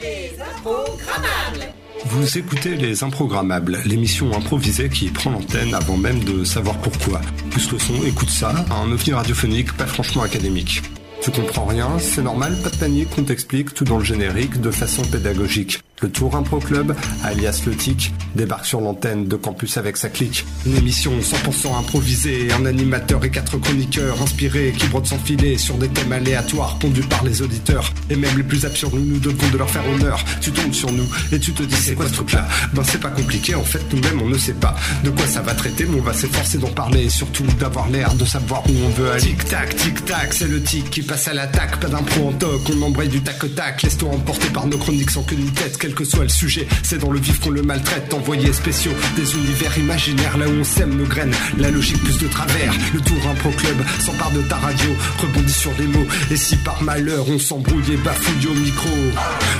Les Improgrammables Vous écoutez Les Improgrammables, l'émission improvisée qui prend l'antenne avant même de savoir pourquoi. Plus le son, écoute ça, un ovni radiophonique pas franchement académique. Tu comprends rien, c'est normal, pas de panique, on t'explique tout dans le générique de façon pédagogique. Le Tour Impro Club, alias Le Tic, débarque sur l'antenne de campus avec sa clique. Une émission 100% improvisée, un animateur et quatre chroniqueurs inspirés qui brodent sans filet sur des thèmes aléatoires pondus par les auditeurs. Et même les plus absurdes, nous nous devons de leur faire honneur. Tu tombes sur nous et tu te dis c'est quoi ce truc-là? Ben c'est pas compliqué, en fait nous-mêmes on ne sait pas de quoi ça va traiter, mais on va s'efforcer d'en parler et surtout d'avoir l'air de savoir où on veut aller. Tic-tac, tic-tac, c'est le tic qui passe à l'attaque, pas d'impro en toc, on embraye du tac-tac, laisse-toi emporter par nos chroniques sans queue ni tête, quel que soit le sujet, c'est dans le vif qu'on le maltraite, envoyés spéciaux, des univers imaginaires, là où on sème nos graines, la logique plus de travers, le tour impro club s'empare de ta radio, rebondit sur les mots, et si par malheur on s'embrouille et bafouille au micro,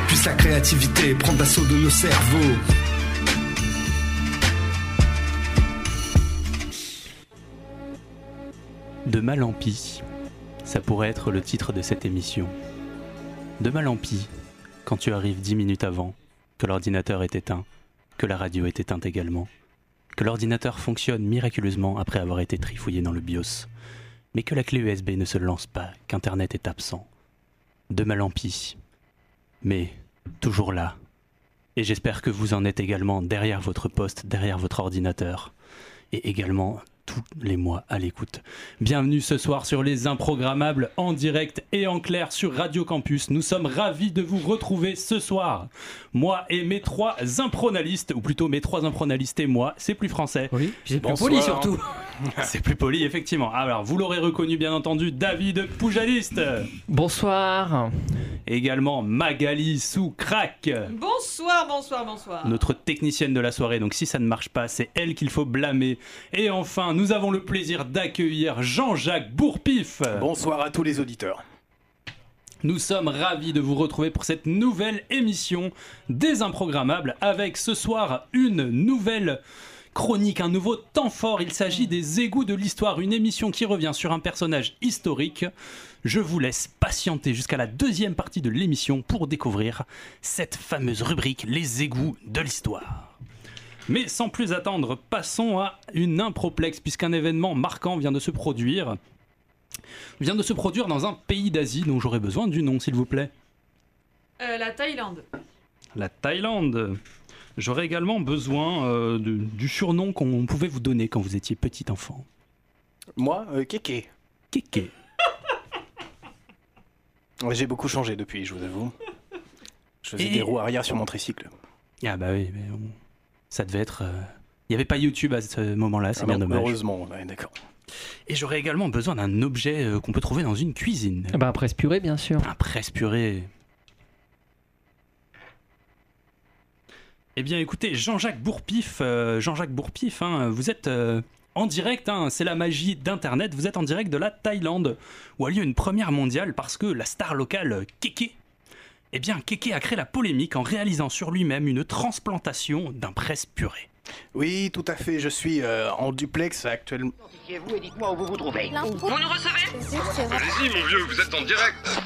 puisse la créativité prendre l'assaut de nos cerveaux. De mal en pis, ça pourrait être le titre de cette émission. De mal en pis, quand tu arrives dix minutes avant, que l'ordinateur est éteint, que la radio est éteinte également, que l'ordinateur fonctionne miraculeusement après avoir été trifouillé dans le BIOS, mais que la clé USB ne se lance pas, qu'Internet est absent. De mal en pis, mais toujours là. Et j'espère que vous en êtes également derrière votre poste, derrière votre ordinateur, et également tous les mois à l'écoute. Bienvenue ce soir sur Les Improgrammables en direct et en clair sur Radio Campus. Nous sommes ravis de vous retrouver ce soir. Moi et mes trois impronalistes, ou plutôt mes trois impronalistes et moi, c'est plus français. Oui, c'est plus poli surtout. C'est plus poli, effectivement. Alors, vous l'aurez reconnu, bien entendu, David Poujaliste. Bonsoir. Également Magali Sous-Crac. Bonsoir, bonsoir, bonsoir. notre technicienne de la soirée. Donc si ça ne marche pas, c'est elle qu'il faut blâmer. Et enfin, nous avons le plaisir d'accueillir Jean-Jacques Bourpif. Bonsoir à tous les auditeurs. Nous sommes ravis de vous retrouver pour cette nouvelle émission des Improgrammables avec ce soir une nouvelle chronique, un nouveau temps fort. Il s'agit des égouts de l'histoire, une émission qui revient sur un personnage historique. Je vous laisse patienter jusqu'à la deuxième partie de l'émission pour découvrir cette fameuse rubrique Les égouts de l'histoire. Mais sans plus attendre, passons à une improplexe puisqu'un événement marquant vient de se produire. Vient de se produire dans un pays d'Asie dont j'aurais besoin du nom, s'il vous plaît. Euh, la Thaïlande. La Thaïlande. J'aurais également besoin euh, de- du surnom qu'on pouvait vous donner quand vous étiez petit enfant. Moi, euh, Kéké. Kéké. Ouais, J'ai beaucoup changé depuis, je vous avoue. Je faisais Et- des roues arrière sur mon tricycle. Ah bah oui, mais ça devait être... euh, Il n'y avait pas YouTube à ce moment-là, c'est Ah bien non, dommage. Heureusement, ouais, d'accord. Et j'aurais également besoin d'un objet euh, qu'on peut trouver dans une cuisine. Ah Bah presse purée bien sûr. Un presse-purée. Eh bien, écoutez, Jean-Jacques Bourpif, euh, Jean-Jacques Bourpif, hein, vous êtes euh, en direct, hein, c'est la magie d'Internet, vous êtes en direct de la Thaïlande, où a lieu une première mondiale parce que la star locale Kéké, eh bien, Kéké a créé la polémique en réalisant sur lui-même une transplantation d'un presse-purée. Oui, tout à fait, je suis euh, en duplex actuellement. vous et dites-moi où vous vous trouvez. Vous nous recevez? Allez-y, mon vieux, vous êtes en direct.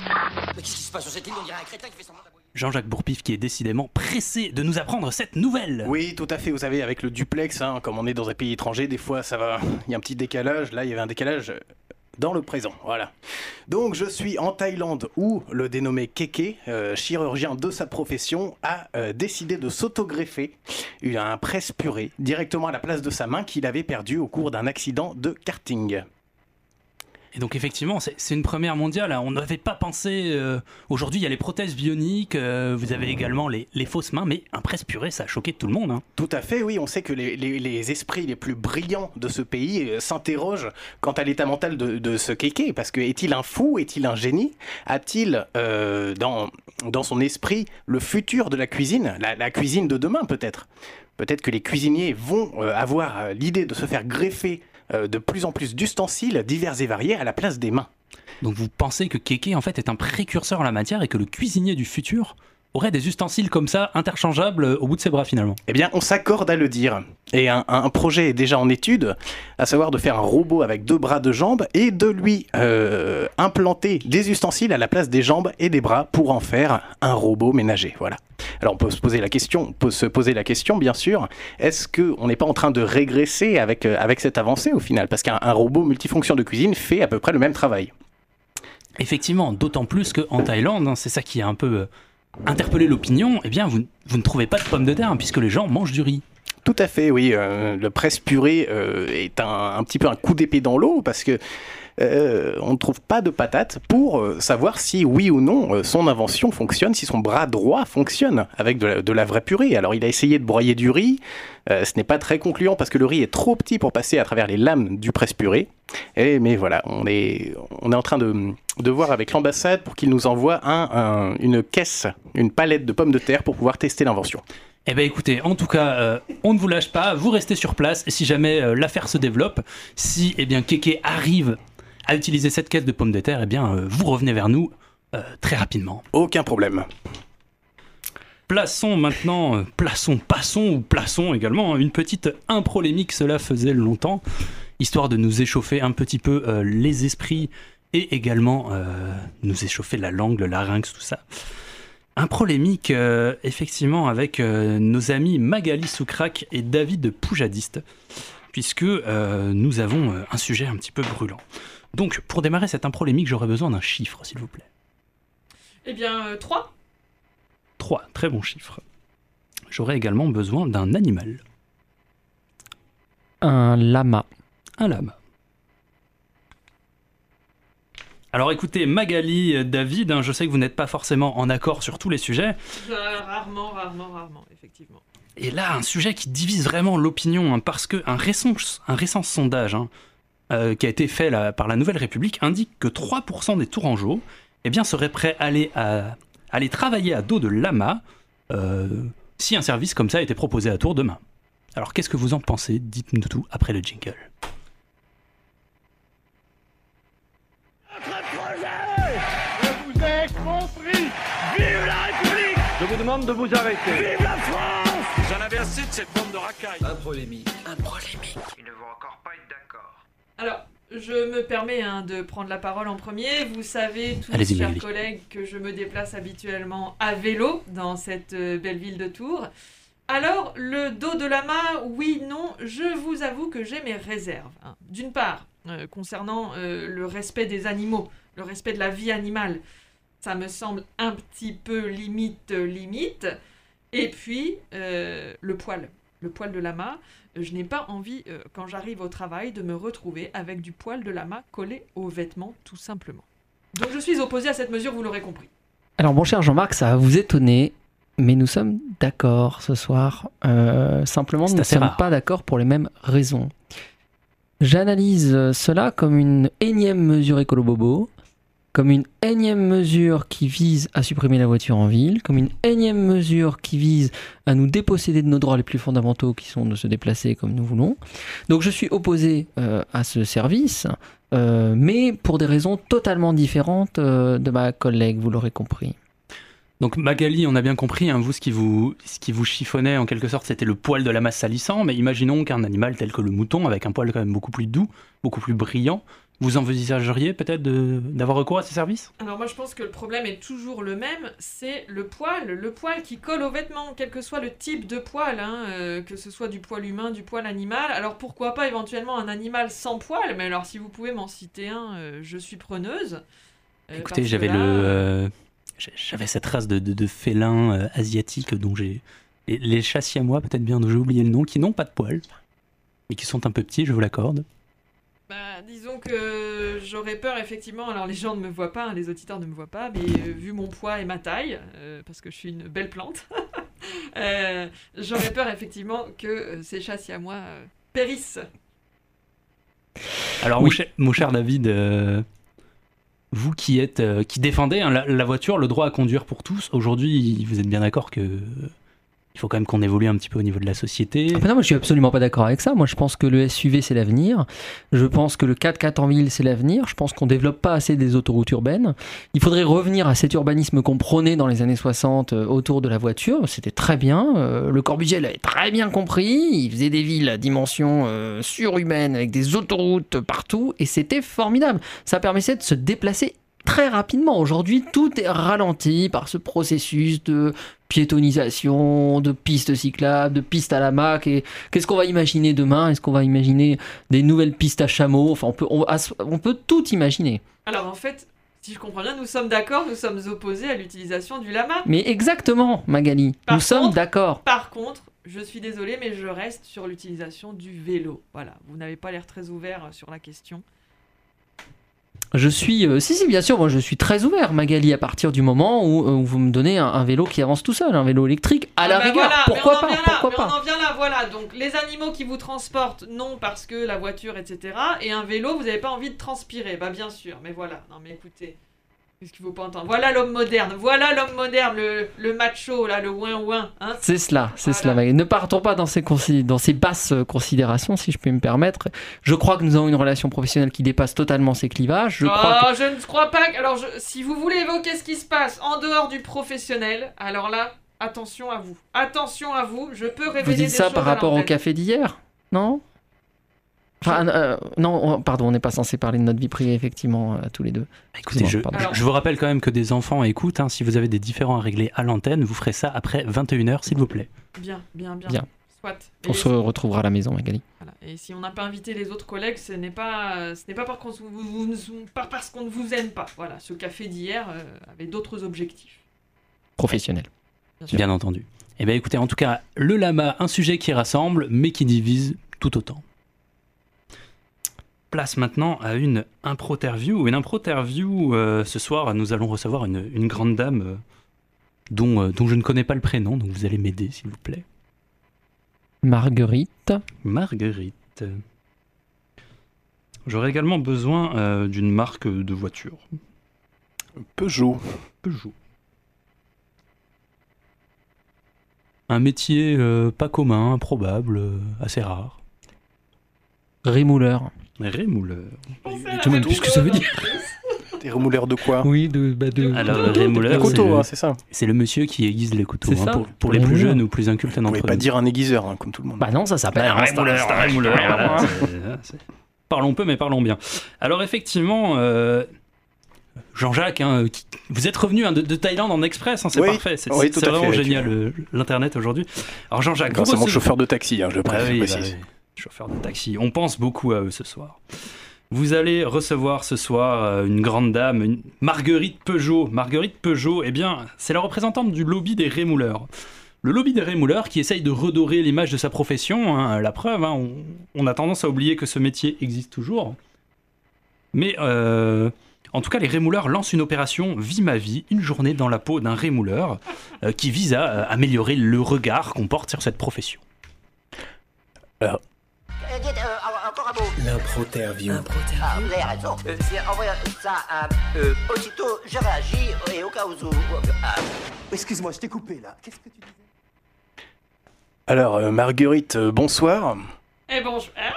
Mais qu'est-ce qui se passe sur cette île? On dirait un crétin qui fait semblant d'abouiller. Jean-Jacques Bourpif qui est décidément pressé de nous apprendre cette nouvelle. Oui, tout à fait, vous savez, avec le duplex, hein, comme on est dans un pays étranger, des fois ça va, il y a un petit décalage, là il y avait un décalage dans le présent, voilà. Donc je suis en Thaïlande où le dénommé Keke, euh, chirurgien de sa profession, a euh, décidé de s'autogreffer un presse purée directement à la place de sa main qu'il avait perdue au cours d'un accident de karting. Et donc effectivement, c'est une première mondiale. hein. On n'avait pas pensé. euh, Aujourd'hui, il y a les prothèses bioniques. euh, vous avez également les, les fausses mains, mais un presse purée, ça a choqué tout le monde. hein. Tout à fait, oui. On sait que les, les- esprits les plus brillants de ce pays euh, s'interrogent quant à l'état mental de, de ce kéké. Parce que est-il un fou Est-il un génie? A-t-il dans, dans son esprit le futur de la cuisine? La, la cuisine de demain, peut-être Peut-être que les cuisiniers vont avoir l'idée de se faire greffer de plus en plus d'ustensiles divers et variés à la place des mains. Donc vous pensez que Keke en fait est un précurseur en la matière et que le cuisinier du futur aurait des ustensiles comme ça, interchangeables euh, au bout de ses bras finalement. Eh bien, on s'accorde à le dire. Et un, un projet est déjà en étude, à savoir de faire un robot avec deux bras, deux jambes, et de lui euh, implanter des ustensiles à la place des jambes et des bras pour en faire un robot ménager. Voilà. Alors on peut se poser la question, on peut se poser la question, bien sûr, est-ce qu'on n'est pas en train de régresser avec, euh, avec cette avancée au final? Parce qu'un un robot multifonction de cuisine fait à peu près le même travail. Effectivement, d'autant plus qu'en Thaïlande, hein, c'est ça qui a un peu interpellé l'opinion, eh bien vous, vous ne trouvez pas de pommes de terre hein, puisque les gens mangent du riz. Tout à fait, oui. euh, le presse purée euh, est un petit peu un coup d'épée dans l'eau parce que euh, on ne trouve pas de patate pour euh, savoir si oui ou non euh, son invention fonctionne, si son bras droit fonctionne avec de la, vraie purée. Alors il a essayé de broyer du riz, ce n'est pas très concluant parce que le riz est trop petit pour passer à travers les lames du presse purée. Et, mais voilà, on est, on est en train de, voir avec l'ambassade pour qu'il nous envoie un, un- une caisse, une palette de pommes de terre pour pouvoir tester l'invention. Eh bien écoutez, en tout cas, on ne vous lâche pas, vous restez sur place, et si jamais l'affaire se développe, si eh bien Keke arrive à utiliser cette caisse de pommes de terre, eh bien euh, vous revenez vers nous euh, très rapidement. Aucun problème. Plaçons maintenant, euh, plaçons, passons ou plaçons également hein, une petite improlémique, cela faisait longtemps, histoire de nous échauffer un petit peu les esprits et également nous échauffer la langue, le larynx, tout ça. Un prolémique, euh, effectivement, avec nos amis Magali Soukrak et David Poujadiste, puisque euh, nous avons un sujet un petit peu brûlant. Donc, pour démarrer cette improlémique, j'aurais besoin d'un chiffre, s'il vous plaît. Eh bien, euh, 3 3, très bon chiffre. J'aurais également besoin d'un animal, Un lama. un lama. Alors écoutez, Magali, euh, David, hein, je sais que vous n'êtes pas forcément en accord sur tous les sujets, Euh, Rarement, rarement, rarement, effectivement. Et là, un sujet qui divise vraiment l'opinion, hein, parce qu'un récent, un récent sondage hein, euh, qui a été fait là, par la Nouvelle République indique que 3% des Tourangeaux eh bien, seraient prêts à aller, à, aller travailler à dos de lama euh, si un service comme ça était proposé à Tours demain. Alors qu'est-ce que vous en pensez? Dites-nous tout après le jingle. Vous avez compris Vive la République Je vous demande de vous arrêter. Vive la France J'en avais assez de cette bande de racailles. Un polémique. Un polémique. Ils ne vont encore. Alors, je me permets hein, de prendre la parole en premier. Vous savez tous, Allez-y, chers collègues, que je me déplace habituellement à vélo dans cette euh, belle ville de Tours. Alors, le dos de lama, oui, non, je vous avoue que j'ai mes réserves. hein. D'une part, euh, concernant euh, le respect des animaux, le respect de la vie animale, ça me semble un petit peu limite, limite. Et puis, euh, le poil. Le poil de lama, je n'ai pas envie, euh, quand j'arrive au travail, de me retrouver avec du poil de lama collé aux vêtements, tout simplement. Donc je suis opposé à cette mesure, vous l'aurez compris. Alors, mon cher Jean-Marc, ça va vous étonner, mais nous sommes d'accord ce soir. Euh, simplement, nous ne sommes rare. pas d'accord pour les mêmes raisons. J'analyse cela comme une énième mesure écolo-bobo, comme une énième mesure qui vise à supprimer la voiture en ville, comme une énième mesure qui vise à nous déposséder de nos droits les plus fondamentaux qui sont de se déplacer comme nous voulons. Donc je suis opposé euh, à ce service, euh, mais pour des raisons totalement différentes euh, de ma collègue, vous l'aurez compris. Donc Magali, on a bien compris, hein, vous, ce qui vous, ce qui vous chiffonnait en quelque sorte, c'était le poil de la masse salissant, mais imaginons qu'un animal tel que le mouton, avec un poil quand même beaucoup plus doux, beaucoup plus brillant, vous envisageriez peut-être d'avoir recours à ces services? Alors moi je pense que le problème est toujours le même, c'est le poil, le poil qui colle aux vêtements, quel que soit le type de poil, hein, euh, que ce soit du poil humain, du poil animal. Alors pourquoi pas éventuellement un animal sans poil, mais alors si vous pouvez m'en citer un, euh, je suis preneuse. Euh, Écoutez, j'avais le, cette race de, de, de félins asiatiques dont j'ai les, les chats siamois, peut-être bien, dont j'ai oublié le nom, qui n'ont pas de poils, mais qui sont un peu petits, je vous l'accorde. Bah, disons que j'aurais peur effectivement, alors les gens ne me voient pas, hein, les auditeurs ne me voient pas, mais euh, vu mon poids et ma taille, euh, parce que je suis une belle plante, euh, j'aurais peur effectivement que ces chats siamois euh, périssent. Alors, Oui. mon, cher, mon cher David, euh, vous qui êtes, euh, qui défendez hein, la, la voiture, le droit à conduire pour tous, aujourd'hui, vous êtes bien d'accord que il faut quand même qu'on évolue un petit peu au niveau de la société. Ah, non, moi je suis absolument pas d'accord avec ça. Moi je pense que le SUV c'est l'avenir. Je pense que le 4x4 en ville c'est l'avenir. Je pense qu'on développe pas assez des autoroutes urbaines. Il faudrait revenir à cet urbanisme qu'on prônait dans les années 60 euh, autour de la voiture. C'était très bien. Euh, le Corbusier l'avait très bien compris. Il faisait des villes à dimension euh, surhumaine avec des autoroutes partout et c'était formidable. Ça permettait de se déplacer très rapidement. Aujourd'hui, tout est ralenti par ce processus de piétonisation, de pistes cyclables, de pistes à la mac. Et qu'est-ce qu'on va imaginer demain? Est-ce qu'on va imaginer des nouvelles pistes à chameau Enfin, on peut, on, on peut tout imaginer. Alors en fait, si je comprends bien, nous sommes d'accord, nous sommes opposés à l'utilisation du lama. Mais exactement, Magali. Par nous sommes d'accord. Par contre, je suis désolée, mais je reste sur l'utilisation du vélo. Voilà, vous n'avez pas l'air très ouvert sur la question. Je suis, euh, si si bien sûr, moi je suis très ouvert, Magali, à partir du moment où, euh, où vous me donnez un, un vélo qui avance tout seul, un vélo électrique, à la Ah bah rigueur. voilà, pourquoi pas là, Pourquoi mais pas On en vient là, voilà. Donc les animaux qui vous transportent, non parce que la voiture, etc. Et un vélo, vous n'avez pas envie de transpirer. Bah bien sûr, mais voilà. Non mais écoutez, qu'est-ce qu'il faut pas entendre? Voilà l'homme moderne, voilà l'homme moderne, le, le macho là, le ouin ouin. Hein C'est cela, c'est Voilà. cela. Ne partons pas dans ces, dans ces basses euh, considérations, si je peux me permettre. Je crois que nous avons une relation professionnelle qui dépasse totalement ces clivages. Je crois oh, je ne crois pas. que- Alors, je- si vous voulez évoquer ce qui se passe en dehors du professionnel, alors là, attention à vous. Attention à vous. Je peux révéler vous dites des ça choses par rapport au café d'hier, non? Enfin, euh, non, on- pardon, on n'est pas censé parler de notre vie privée, effectivement, euh, tous les deux. Écoutez, je, vous rappelle quand même que des enfants écoutent. hein. si vous avez des différends à régler à l'antenne, vous ferez ça après 21h, s'il vous plaît. Bien, bien, bien. Bien. Soit. On se retrouvera à la maison, Magali. Voilà. Et si on n'a pas invité les autres collègues, ce n'est pas, ce n'est pas, par contre, vous- vous- vous- pas parce qu'on ne vous aime pas. Voilà, ce café d'hier euh, avait d'autres objectifs. Professionnel. sûr. Bien entendu. Eh bien écoutez, en tout cas, le lama, un sujet qui rassemble, mais qui divise tout autant. Place maintenant à une impro-interview. Une impro-interview, euh, ce soir, nous allons recevoir une, une grande dame euh, dont, euh, dont je ne connais pas le prénom, donc vous allez m'aider, s'il vous plaît. Marguerite. Marguerite. J'aurais également besoin euh, d'une marque de voiture. Peugeot. Peugeot. Un métier euh, pas commun, improbable, euh, assez rare. Rémouleur. Rémouleur. Je même plus ce que ça veut dire. Des remouleurs de quoi Oui, de, bah de... Alors, rémouleur, c'est couteau, le- hein, c'est ça. C'est le monsieur qui aiguise les couteaux. C'est hein, ça, pour, pour les plus jeunes ou plus incultes d'entre nous. pas dire un aiguiseur, hein, comme tout le monde. Bah non, ça s'appelle un rémouleur, sta- rémouleur, voilà, c'est- c'est- Parlons peu, mais parlons bien. Alors, effectivement, euh, Jean-Jacques, hein, qui- vous êtes revenu hein, de, de Thaïlande en express, hein, c'est Oui, parfait. C'est oui, c'est vraiment fait, génial, euh, l'Internet aujourd'hui. Alors, Jean-Jacques, à mon chauffeur de taxi, hein, je le Ah précise. Chauffeur de taxi. On pense beaucoup à eux ce soir. Vous allez recevoir ce soir euh, une grande dame, Marguerite Peugeot. Marguerite Peugeot, eh bien, c'est la représentante du lobby des rémouleurs. Le lobby des rémouleurs qui essaye de redorer l'image de sa profession. hein, la preuve, hein, on, a tendance à oublier que ce métier existe toujours. Mais euh, en tout cas, les rémouleurs lancent une opération Vie ma vie, une journée dans la peau d'un rémouleur, euh, qui vise à améliorer le regard qu'on porte sur cette profession. Euh. L'impro-interview. Ah, vous avez raison. Euh, c'est- envoyez ça à... Euh, aussitôt, je réagis et au cas où... ah, Excuse-moi, je t'ai coupé là. Qu'est-ce que tu disais? Alors, euh, Marguerite, euh, bonsoir. Eh bon, je- hein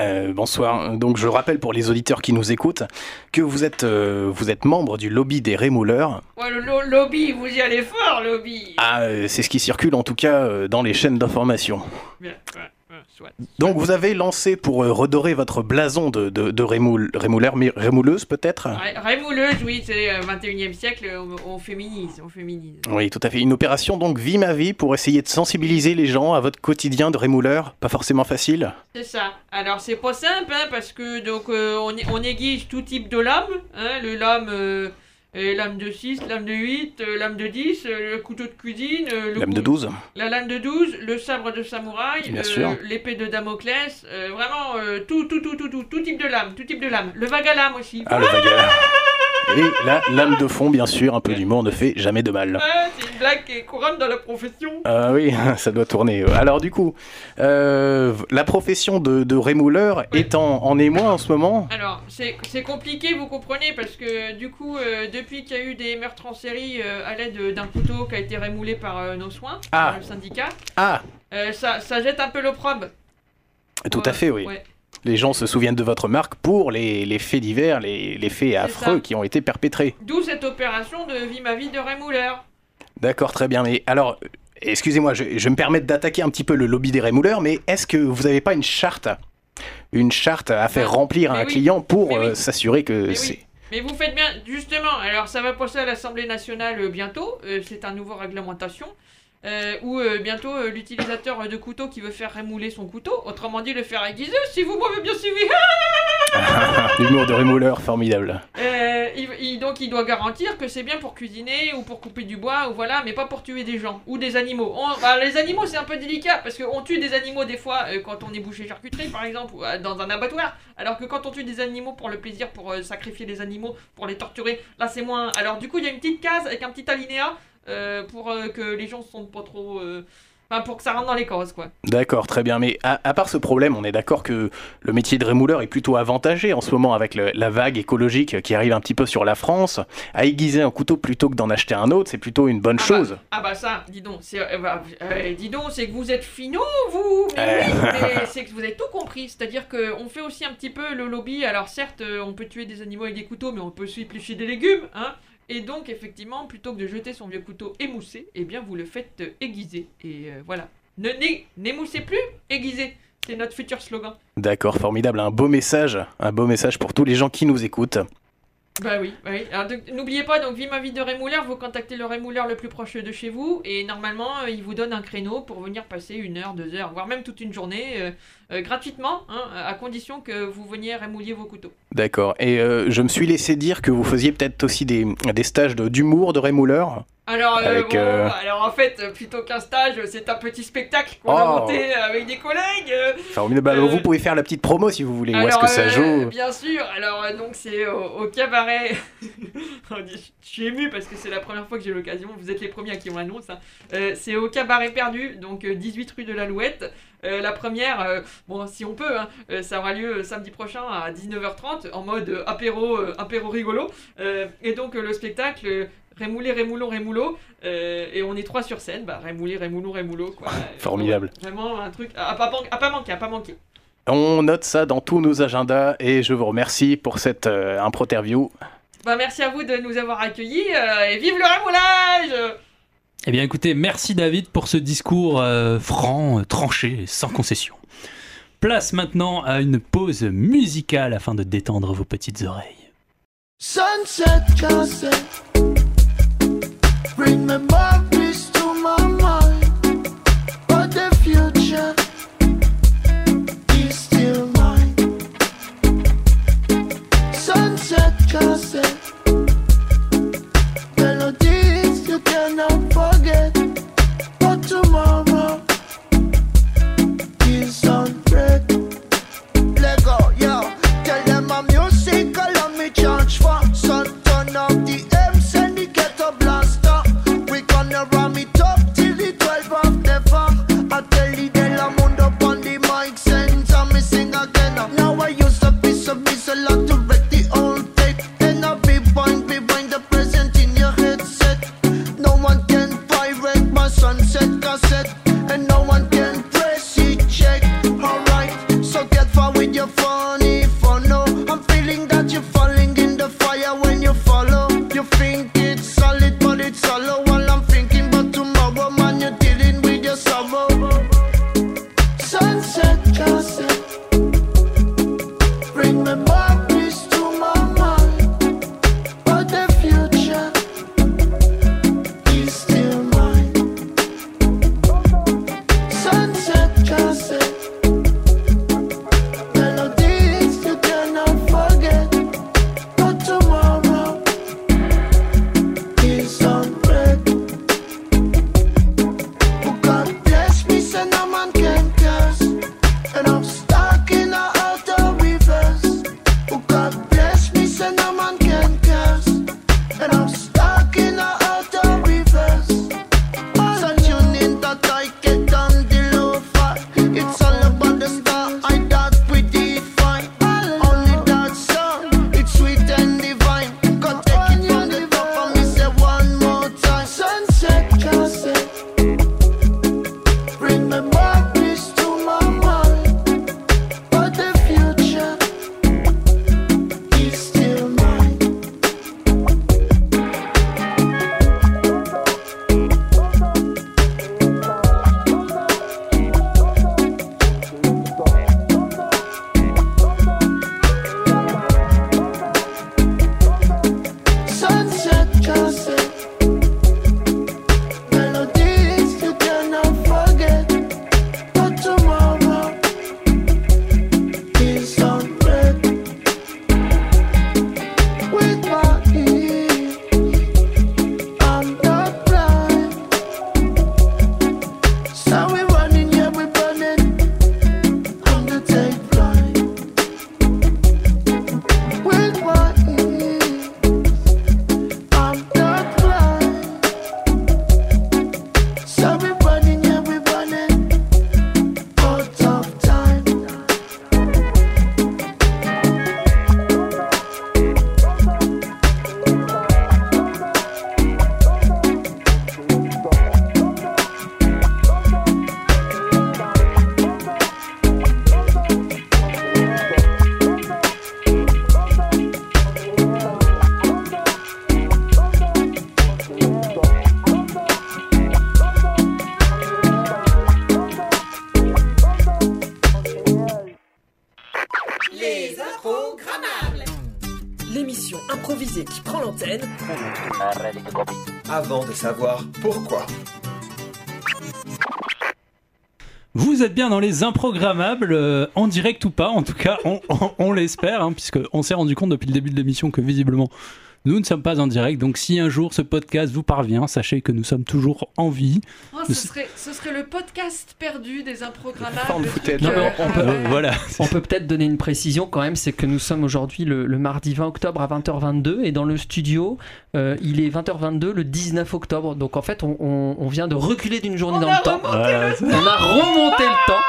Euh, bonsoir. Donc, je rappelle pour les auditeurs qui nous écoutent que vous êtes, euh, vous êtes membre du lobby des rémouleurs. Ouais, le lo- lobby, vous y allez fort, lobby. Ah, euh, c'est ce qui circule en tout cas euh, dans les chaînes d'information. Bien, ouais, Donc, vous avez lancé pour euh, redorer votre blason de, de, de rémoul- rémouleur, mais rémouleuse peut-être? Ré- Rémouleuse, oui, c'est euh, 21e siècle, on, on féminise, on féminise. Oui, tout à fait. Une opération donc Vie ma vie pour essayer de sensibiliser les gens à votre quotidien de rémouleur. Pas forcément facile. C'est ça. Alors c'est pas simple, hein, parce que donc euh, on, on aiguise tout type de lame, hein, le euh, euh, lame de 6, lame de 8, euh, lame de 10, euh, le couteau de cuisine, euh, le Lame de cou- 12. la lame de 12, le sabre de samouraï, euh, l'épée de Damoclès, euh, vraiment euh, tout, tout, tout, tout, tout, tout type de lame, tout type de lame. Le vagalame aussi. Ah, le vague. Et la lame de fond, bien sûr, un peu d'humour ne fait jamais de mal. Ouais, c'est une blague qui est courante dans la profession. Ah oui, ça doit tourner. Alors du coup, euh, la profession de, de rémouleur est en, en émoi en ce moment Alors, c'est compliqué, vous comprenez, parce que du coup, euh, depuis qu'il y a eu des meurtres en série euh, à l'aide d'un couteau qui a été rémoulé par nos soins, Ah. par le syndicat, Ah, ça, ça jette un peu l'opprobre. tout Ouais, à fait, oui. ouais. Les gens se souviennent de votre marque pour les, les faits divers, les, les faits affreux ça. qui ont été perpétrés. D'où cette opération de Vie ma vie de rémouleur. D'accord, très bien. Mais alors, excusez-moi, je, je me permets d'attaquer un petit peu le lobby des rémouleurs, mais est-ce que vous n'avez pas une charte Une charte à faire Ah, remplir à un oui, client pour oui. euh, s'assurer que c'est... oui. Mais vous faites bien, justement, alors ça va passer à l'Assemblée nationale euh, bientôt, euh, c'est un nouveau réglementation, euh, où euh, bientôt euh, l'utilisateur de couteau qui veut faire rémouler son couteau, autrement dit le faire aiguiser, si vous m'avez bien suivi, L'humour de rémouleur, formidable. Il, il- donc il doit garantir que c'est bien pour cuisiner ou pour couper du bois ou voilà, mais pas pour tuer des gens ou des animaux. On- bah, les animaux c'est un peu délicat parce qu'on tue des animaux des fois quand on est boucher charcuterie par exemple ou dans un abattoir, alors que quand on tue des animaux pour le plaisir, pour sacrifier des animaux, pour les torturer, là c'est moins. Alors du coup il y a une petite case avec un petit alinéa euh, pour euh, que les gens se sentent pas trop. euh, Enfin pour que ça rentre dans les causes quoi. D'accord, très bien. Mais à, à part ce problème, on est d'accord que le métier de rémouleur est plutôt avantagé en ce moment avec le- la vague écologique qui arrive un petit peu sur la France. À aiguiser un couteau plutôt que d'en acheter un autre, c'est plutôt une bonne Ah chose. Bah, ah bah ça, dis donc, c'est, euh, bah, euh, dis donc, c'est que vous êtes finaux, vous Mais oui, mais c'est que vous avez tout compris. C'est-à-dire qu'on fait aussi un petit peu le lobby. Alors certes, on peut tuer des animaux avec des couteaux, mais on peut aussi éplucher des légumes, hein et donc, effectivement, plutôt que de jeter son vieux couteau émoussé, eh bien, vous le faites euh, aiguiser. Et euh, voilà. Ne n'é- n'émoussez plus, aiguisez. C'est notre futur slogan. D'accord, formidable. Un beau message. Un beau message pour tous les gens qui nous écoutent. Bah oui, bah oui. N'oubliez pas, donc, Vie ma vie de rémouleur, vous contactez le rémouleur le plus proche de chez vous, et normalement, euh, il vous donne un créneau pour venir passer une heure, deux heures, voire même toute une journée, gratuitement, hein, à condition que vous veniez rémouiller vos couteaux. D'accord. Et euh, je me suis laissé dire que vous faisiez peut-être aussi des, des stages de- d'humour de rémouleur. Alors, euh, bon, euh, alors en fait, euh, plutôt qu'un stage, c'est un petit spectacle qu'on a Oh. monté avec des collègues. euh, Formidable. Euh, Vous pouvez faire la petite promo si vous voulez. Où est-ce que ça euh, joue Bien sûr, alors euh, donc c'est au, au cabaret. Je suis ému parce que c'est la première fois que j'ai l'occasion. Vous êtes les premiers à qui on l'annonce. hein. Euh, c'est au cabaret perdu, donc euh, 18 rue de l'Alouette. Euh, la première, euh, bon si on peut, hein, euh, ça aura lieu samedi prochain à 19h30 en mode apéro, apéro rigolo. Et donc le spectacle. Rémoulé, Rémoulon, Rémoulot, et on est trois sur scène, bah Rémoulé, Rémoulon, Rémoulot, quoi. Formidable. Vraiment un truc à pas, man- à pas manquer, à pas manquer. On note ça dans tous nos agendas et je vous remercie pour cette euh, impro-interview. Bah, merci à vous de nous avoir accueillis euh, et vive le rémoulage Eh bien écoutez, merci David pour ce discours euh, franc, euh, tranché, sans concession. Place maintenant à une pause musicale afin de détendre vos petites oreilles. De savoir pourquoi. Vous êtes bien dans les improgrammables, euh, en direct ou pas, en tout cas, on l'espère, hein, puisqu'on s'est rendu compte depuis le début de l'émission que visiblement nous ne sommes pas en direct. Donc si un jour ce podcast vous parvient, sachez que nous sommes toujours en vie. Oh, ce, serait, ce serait le podcast perdu des improgrammables. Non, on, peut, Euh, voilà. on peut peut-être donner une précision quand même, c'est que nous sommes aujourd'hui le, le mardi 20 octobre à 20h22 et dans le studio, euh, il est 20h22 le 19 octobre. Donc en fait, on, on- on vient de reculer d'une journée On dans le temps. On a remonté le temps.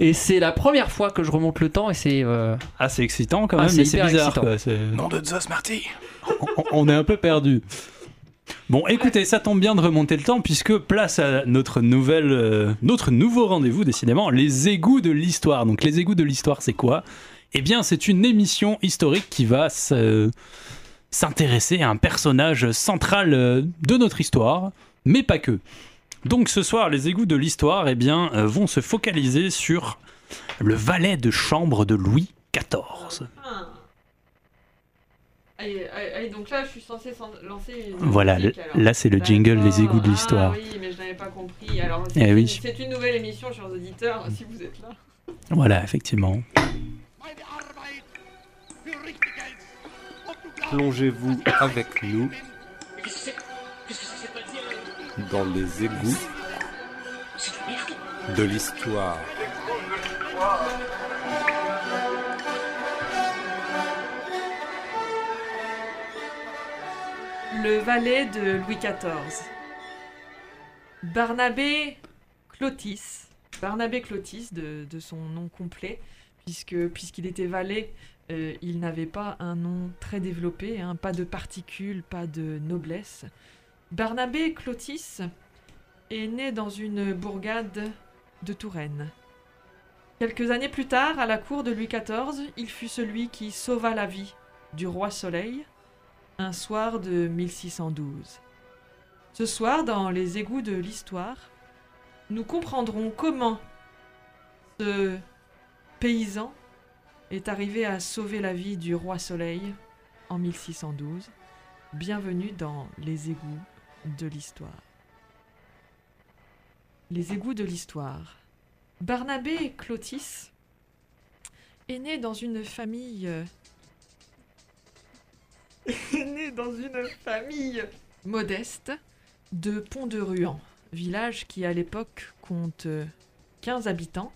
Et c'est la première fois que je remonte le temps et c'est euh, Ah, c'est excitant quand Ah, même, c'est mais c'est hyper bizarre. quoi, Nom de Zeus Marty. on, on est un peu perdu. Bon, écoutez, ça tombe bien de remonter le temps puisque place à notre nouvelle, euh, notre nouveau rendez-vous, décidément, les égouts de l'histoire. Donc, les égouts de l'histoire, c'est quoi? Eh bien, c'est une émission historique qui va se- s'intéresser à un personnage central euh, de notre histoire, mais pas que. Donc, ce soir, les égouts de l'histoire, eh bien, euh, vont se focaliser sur le valet de chambre de Louis XIV. Ah. Allez, allez, allez, donc là, je suis censé lancer une Voilà, musique, là, c'est le jingle. Les égouts de l'histoire. Ah oui, mais je n'avais pas compris. Alors, c'est Eh une, oui. c'est une nouvelle émission, chers auditeurs, si vous êtes là. Voilà, effectivement. Plongez-vous avec nous dans les égouts de l'histoire. Le valet de Louis XIV. Barnabé Clotis. Barnabé Clotis, de, son nom complet, puisque puisqu'il était valet, euh, il n'avait pas un nom très développé, hein, pas de particules, pas de noblesse. Barnabé Clotis est né dans une bourgade de Touraine. Quelques années plus tard, à la cour de Louis XIV, il fut celui qui sauva la vie du roi Soleil, un soir de 1612. Ce soir, dans les égouts de l'histoire, nous comprendrons comment ce paysan est arrivé à sauver la vie du roi Soleil en 1612. Bienvenue dans les égouts de l'histoire. Les égouts de l'histoire. Barnabé Clotis est né dans une famille euh, est né dans une famille modeste de Pont-de-Ruan, village qui à l'époque compte euh, 15 habitants.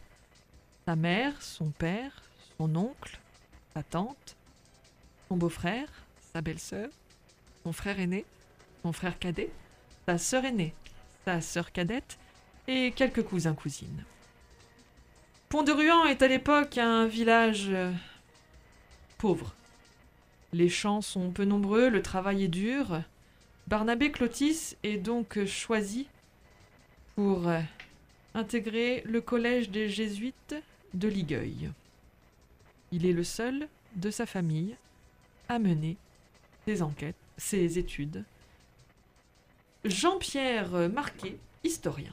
Sa mère, son père, son oncle, sa tante, son beau-frère, sa belle-sœur, son frère aîné, son frère cadet, sa sœur aînée, sa sœur cadette et quelques cousins-cousines. Pont-de-Ruan est à l'époque un village euh, pauvre. Les champs sont peu nombreux, le travail est dur. Barnabé Clotis est donc choisi pour euh, intégrer le collège des jésuites de Ligueuil. Il est le seul de sa famille à mener ses enquêtes, ses études. Jean-Pierre Marquet, historien.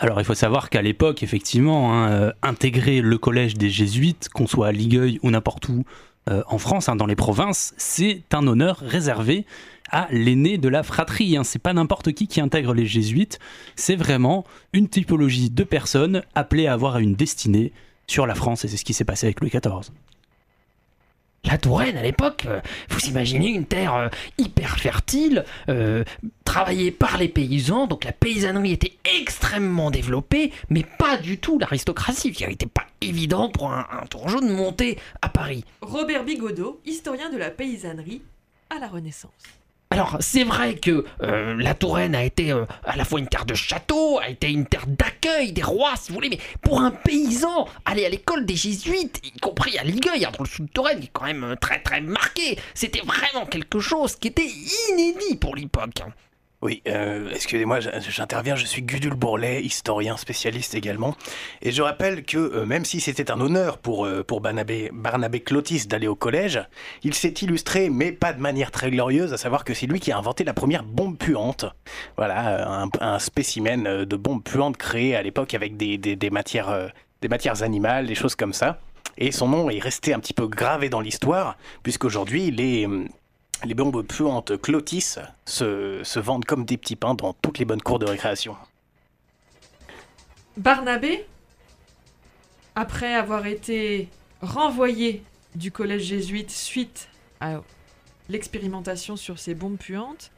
Alors il faut savoir qu'à l'époque, effectivement, hein, euh, intégrer le collège des jésuites, qu'on soit à Ligueuil ou n'importe où euh, en France, hein, dans les provinces, c'est un honneur réservé à l'aîné de la fratrie. Hein. C'est pas n'importe qui qui intègre les jésuites, c'est vraiment une typologie de personnes appelées à avoir une destinée sur la France, et c'est ce qui s'est passé avec Louis XIV. La Touraine, à l'époque, euh, vous imaginez une terre euh, hyper fertile, euh, travaillée par les paysans, donc la paysannerie était extrêmement développée, mais pas du tout l'aristocratie. Il n'était pas évident pour un, un tourgeot de monter à Paris. Robert Bigodeau, historien de la paysannerie à la Renaissance. Alors, c'est vrai que euh, la Touraine a été euh, à la fois une terre de château, a été une terre d'accueil des rois, si vous voulez, mais pour un paysan, aller à l'école des jésuites, y compris à Ligueuil, hein, dans le sud de Touraine, qui est quand même euh, très très marqué, c'était vraiment quelque chose qui était inédit pour l'époque. Oui, euh, excusez-moi, j'interviens, je suis Gudule Bourlet, historien spécialiste également. Et je rappelle que euh, même si c'était un honneur pour, euh, pour Barnabé, Clotis d'aller au collège, il s'est illustré, mais pas de manière très glorieuse, à savoir que c'est lui qui a inventé la première bombe puante. Voilà, un, spécimen de bombe puante créé à l'époque avec des, des, matières, des matières animales, des choses comme ça. Et son nom est resté un petit peu gravé dans l'histoire, puisqu'aujourd'hui, les, les bombes puantes Clotis se, se vendent comme des petits pains dans toutes les bonnes cours de récréation. Barnabé, après avoir été renvoyé du collège jésuite suite à l'expérimentation sur ces bombes puantes,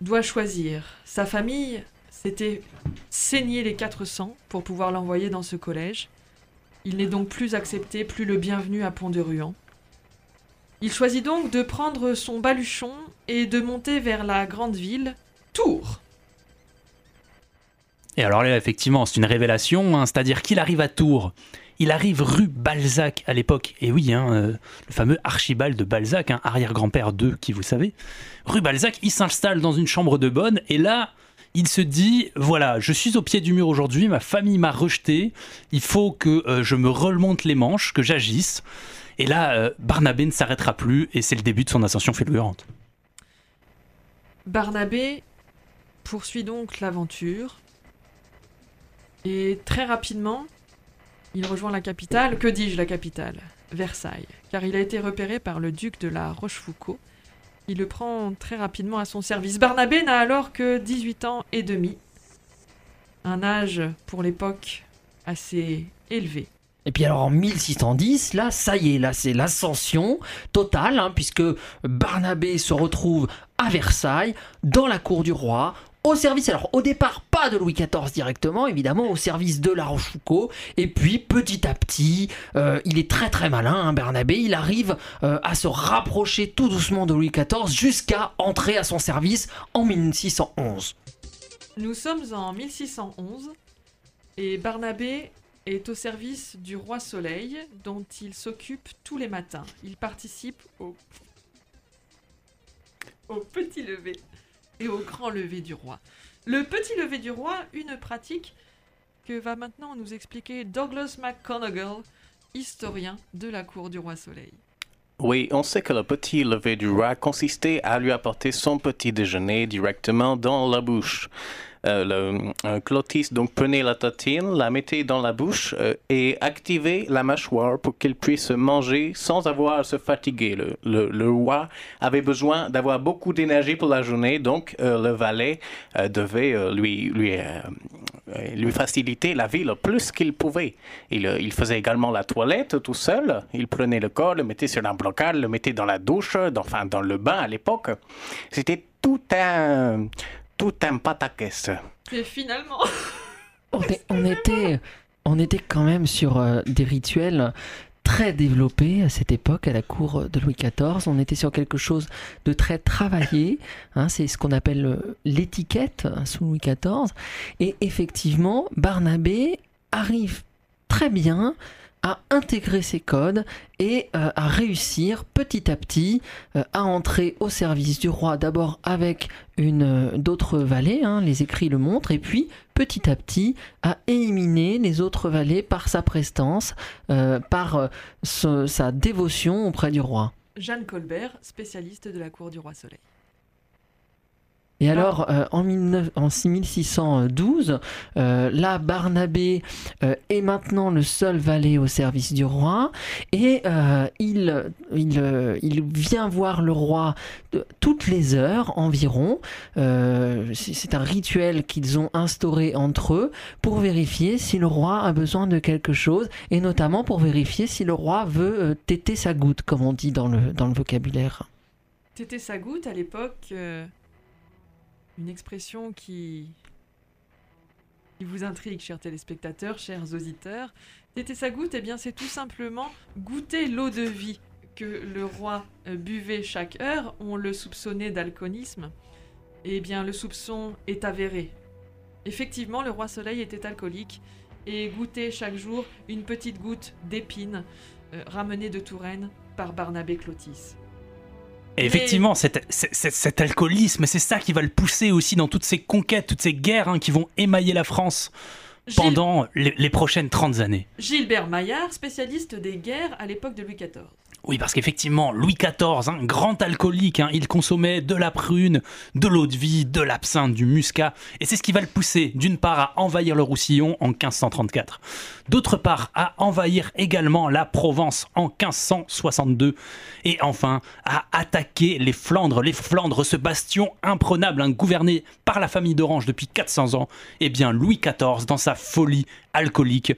doit choisir. Sa famille s'était saigné les 400 pour pouvoir l'envoyer dans ce collège. Il n'est donc plus accepté, plus le bienvenu à Pont-de-Ruan. Il choisit donc de prendre son baluchon et de monter vers la grande ville, Tours. Et alors là, effectivement, c'est une révélation, hein, c'est-à-dire qu'il arrive à Tours. Il arrive rue Balzac à l'époque, et oui, hein, euh, le fameux Archibald de Balzac, hein, arrière-grand-père de qui vous savez. Rue Balzac, il s'installe dans une chambre de bonne, et là, il se dit voilà, je suis au pied du mur aujourd'hui, ma famille m'a rejeté, il faut que euh, je me remonte les manches, que j'agisse. Et là, euh, Barnabé ne s'arrêtera plus, et c'est le début de son ascension fulgurante. Barnabé poursuit donc l'aventure et très rapidement, il rejoint la capitale, que dis-je la capitale? Versailles, car il a été repéré par le duc de la Rochefoucauld. Il le prend très rapidement à son service. Barnabé n'a alors que 18 ans et demi, un âge pour l'époque assez élevé. Et puis alors en 1610, là, ça y est, là c'est l'ascension totale, hein, puisque Barnabé se retrouve à Versailles, dans la cour du roi, au service, alors au départ pas de Louis XIV directement, évidemment, au service de la Rochefoucauld, et puis petit à petit, euh, il est très très malin, hein, Barnabé, il arrive euh, à se rapprocher tout doucement de Louis XIV jusqu'à entrer à son service en 1611. Nous sommes en 1611 et Barnabé est au service du roi Soleil dont il s'occupe tous les matins. Il participe au, au petit lever et au grand lever du roi. Le petit lever du roi, une pratique que va maintenant nous expliquer Douglas McConaughey, historien de la cour du roi Soleil. Oui, on sait que le petit lever du roi consistait à lui apporter son petit déjeuner directement dans la bouche. Euh, le Clotis donc prenait la tartine, la mettait dans la bouche euh, et activait la mâchoire pour qu'il puisse manger sans avoir à se fatiguer. Le, roi avait besoin d'avoir beaucoup d'énergie pour la journée, donc euh, le valet devait lui, lui, faciliter la vie le plus qu'il pouvait. Il, faisait également la toilette tout seul. Il prenait le corps, le mettait sur un blocage, le mettait dans la douche, dans, enfin dans le bain à l'époque. C'était tout un, tout un pataquès. Et finalement, on, est- on était, on était quand même sur euh, des rituels très développés à cette époque, à la cour de Louis XIV. On était sur quelque chose de très travaillé. hein, c'est ce qu'on appelle euh, l'étiquette hein, sous Louis XIV. Et effectivement, Barnabé arrive très bien à intégrer ces codes et euh, à réussir petit à petit euh, à entrer au service du roi, d'abord avec euh, d'autres valets, hein, les écrits le montrent, et puis petit à petit à éliminer les autres valets par sa prestance, par sa dévotion auprès du roi. Jeanne Colbert, spécialiste de la cour du roi Soleil. Et alors, euh, en, 19 en 1612, euh, là, Barnabé euh, est maintenant le seul valet au service du roi, et euh, il, vient voir le roi toutes les heures environ. C'est un rituel qu'ils ont instauré entre eux pour vérifier si le roi a besoin de quelque chose, et notamment pour vérifier si le roi veut téter sa goutte, comme on dit dans le, dans le vocabulaire. Tété sa goutte, à l'époque, une expression qui... vous intrigue, chers téléspectateurs, chers auditeurs. Tété sa goutte, eh bien, c'est tout simplement goûter l'eau de vie que le roi euh, buvait chaque heure. On le soupçonnait d'alcoolisme. Eh bien, le soupçon est avéré. Effectivement, le roi Soleil était alcoolique et goûtait chaque jour une petite goutte d'épine euh, ramenée de Touraine par Barnabé Clotis. Et effectivement, cet, cet- cet- cet alcoolisme, c'est ça qui va le pousser aussi dans toutes ces conquêtes, toutes ces guerres hein, qui vont émailler la France pendant les, les prochaines 30 années. Gilbert Maillard, spécialiste des guerres à l'époque de Louis XIV. Oui, parce qu'effectivement, Louis XIV, un grand alcoolique, hein, il consommait de la prune, de l'eau de vie, de l'absinthe, du muscat, et c'est ce qui va le pousser, d'une part, à envahir le Roussillon en 1534, d'autre part, à envahir également la Provence en 1562, et enfin, à attaquer les Flandres. Les Flandres, ce bastion imprenable, hein, gouverné par la famille d'Orange depuis 400 ans, eh bien, Louis XIV, dans sa folie alcoolique,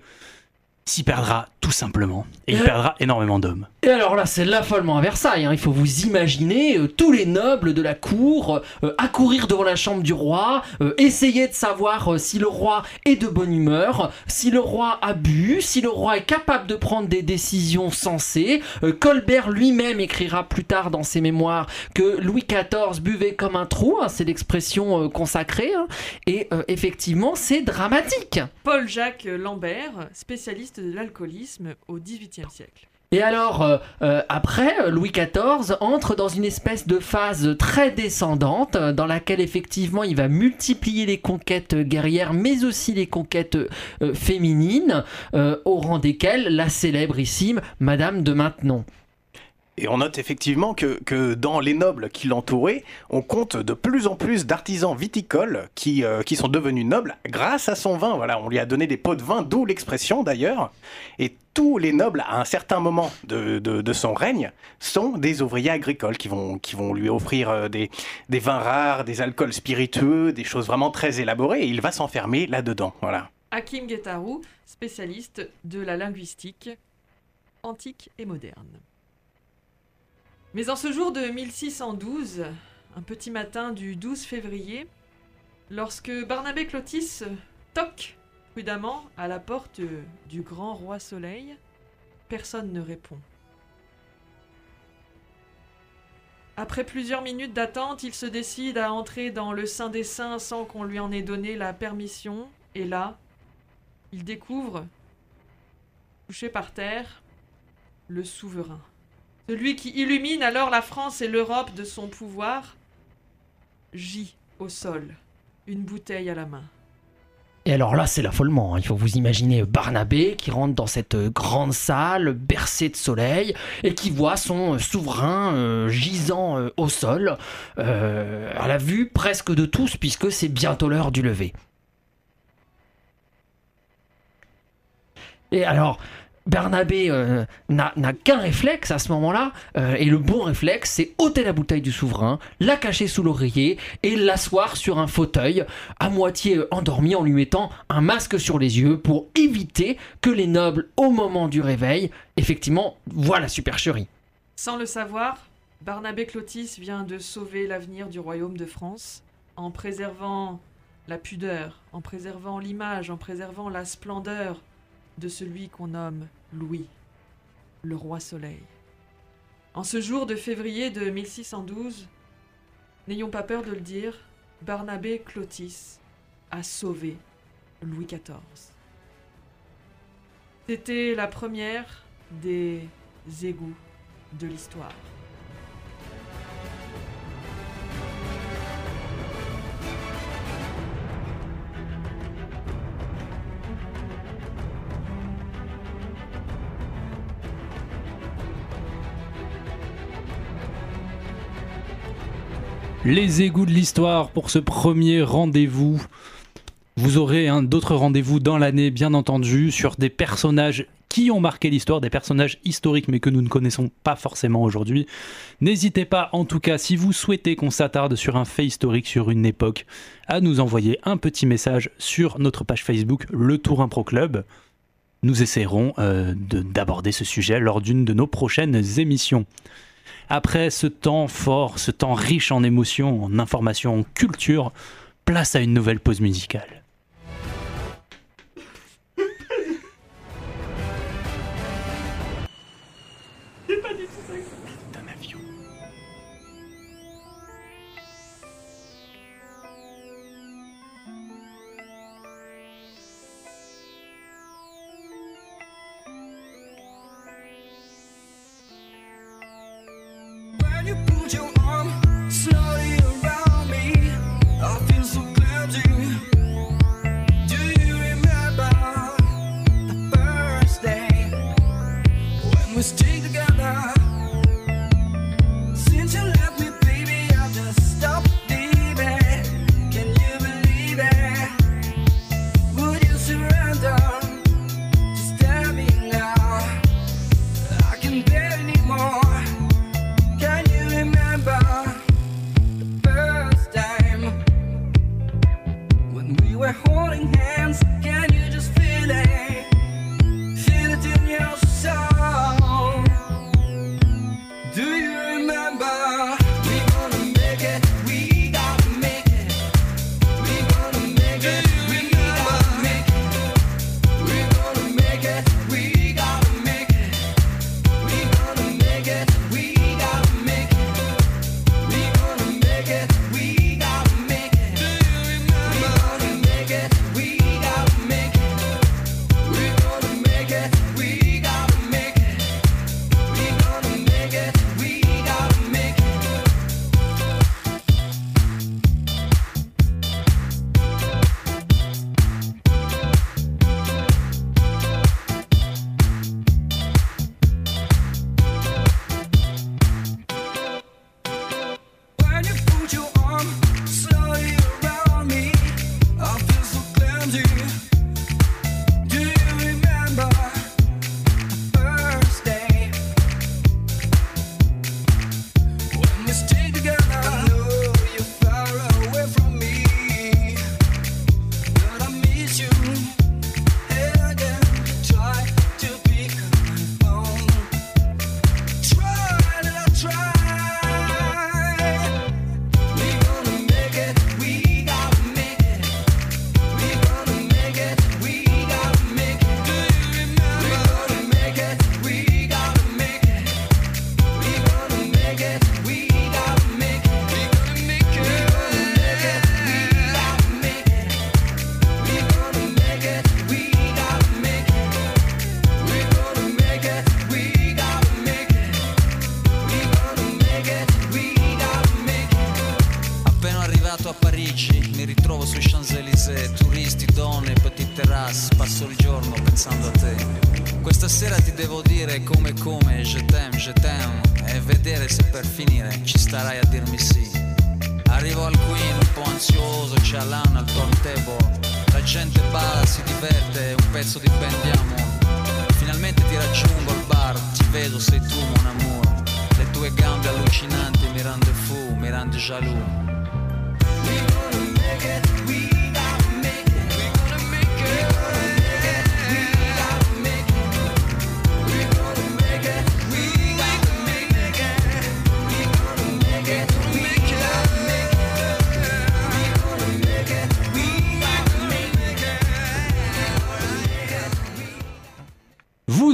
s'y perdra tout simplement, et il Euh. perdra énormément d'hommes. Et alors là, c'est l'affolement à Versailles. hein. Il faut vous imaginer euh, tous les nobles de la cour euh, accourir devant la chambre du roi, euh, essayer de savoir euh, si le roi est de bonne humeur, si le roi a bu, si le roi est capable de prendre des décisions sensées. Euh, Colbert lui-même écrira plus tard dans ses mémoires que Louis XIV buvait comme un trou. hein, c'est l'expression euh, consacrée. hein. et euh, effectivement, c'est dramatique. Paul-Jacques Lambert, spécialiste de l'alcoolisme au XVIIIe siècle. Et alors, euh, euh, après, euh, Louis XIV entre dans une espèce de phase très descendante, dans laquelle effectivement il va multiplier les conquêtes guerrières, mais aussi les conquêtes féminines, au rang desquelles la célébrissime Madame de Maintenon. Et on note effectivement que, que dans les nobles qui l'entouraient, on compte de plus en plus d'artisans viticoles qui, euh, qui sont devenus nobles grâce à son vin. Voilà, on lui a donné des pots de vin, d'où l'expression d'ailleurs. Et tous les nobles, à un certain moment de, de- son règne, sont des ouvriers agricoles qui vont, qui vont lui offrir euh, des, des vins rares, des alcools spiritueux, des choses vraiment très élaborées, et il va s'enfermer là-dedans. Voilà. Hakim Guettarou, spécialiste de la linguistique antique et moderne. Mais en ce jour de 1612, un petit matin du 12 février, lorsque Barnabé Clotis toque prudemment à la porte du grand roi Soleil, personne ne répond. Après plusieurs minutes d'attente, il se décide à entrer dans le Saint des Saints sans qu'on lui en ait donné la permission, et là, il découvre, couché par terre, le souverain. Celui qui illumine alors la France et l'Europe de son pouvoir, gît au sol, une bouteille à la main. Et alors là, c'est l'affolement. hein. Il faut vous imaginer Barnabé qui rentre dans cette grande salle bercée de soleil et qui voit son souverain euh, gisant euh, au sol, euh, à la vue presque de tous, puisque c'est bientôt l'heure du lever. Et alors, Bernabé euh, n'a qu'un réflexe à ce moment-là, euh, et le bon réflexe, c'est ôter la bouteille du souverain, la cacher sous l'oreiller et l'asseoir sur un fauteuil, à moitié euh, endormi en lui mettant un masque sur les yeux pour éviter que les nobles, au moment du réveil, effectivement, voient la supercherie. Sans le savoir, Barnabé Clotis vient de sauver l'avenir du royaume de France en préservant la pudeur, en préservant l'image, en préservant la splendeur de celui qu'on nomme Louis, le roi soleil. En ce jour de février de 1612, n'ayons pas peur de le dire, Barnabé Clotis a sauvé Louis XIV. C'était la première des égouts de l'histoire. Les égouts de l'histoire pour ce premier rendez-vous. Vous aurez un d'autres rendez-vous dans l'année, bien entendu, sur des personnages qui ont marqué l'histoire, des personnages historiques mais que nous ne connaissons pas forcément aujourd'hui. N'hésitez pas, en tout cas, si vous souhaitez qu'on s'attarde sur un fait historique, sur une époque, à nous envoyer un petit message sur notre page Facebook, Le Tour Impro Club. Nous essaierons euh, de- d'aborder ce sujet lors d'une de nos prochaines émissions. Après ce temps fort, ce temps riche en émotions, en informations, en culture, place à une nouvelle pause musicale. Sera ti devo dire come come, je t'aime, je t'aime, e vedere se per finire ci starai a dirmi sì. Arrivo al Queen un po' ansioso, c'è Alan al turntable, la gente balla, si diverte, un pezzo di bendiamo. Finalmente ti raggiungo al bar, ti vedo, sei tu mon amour. Le tue gambe allucinanti mi rende fu, mi rende jaloux.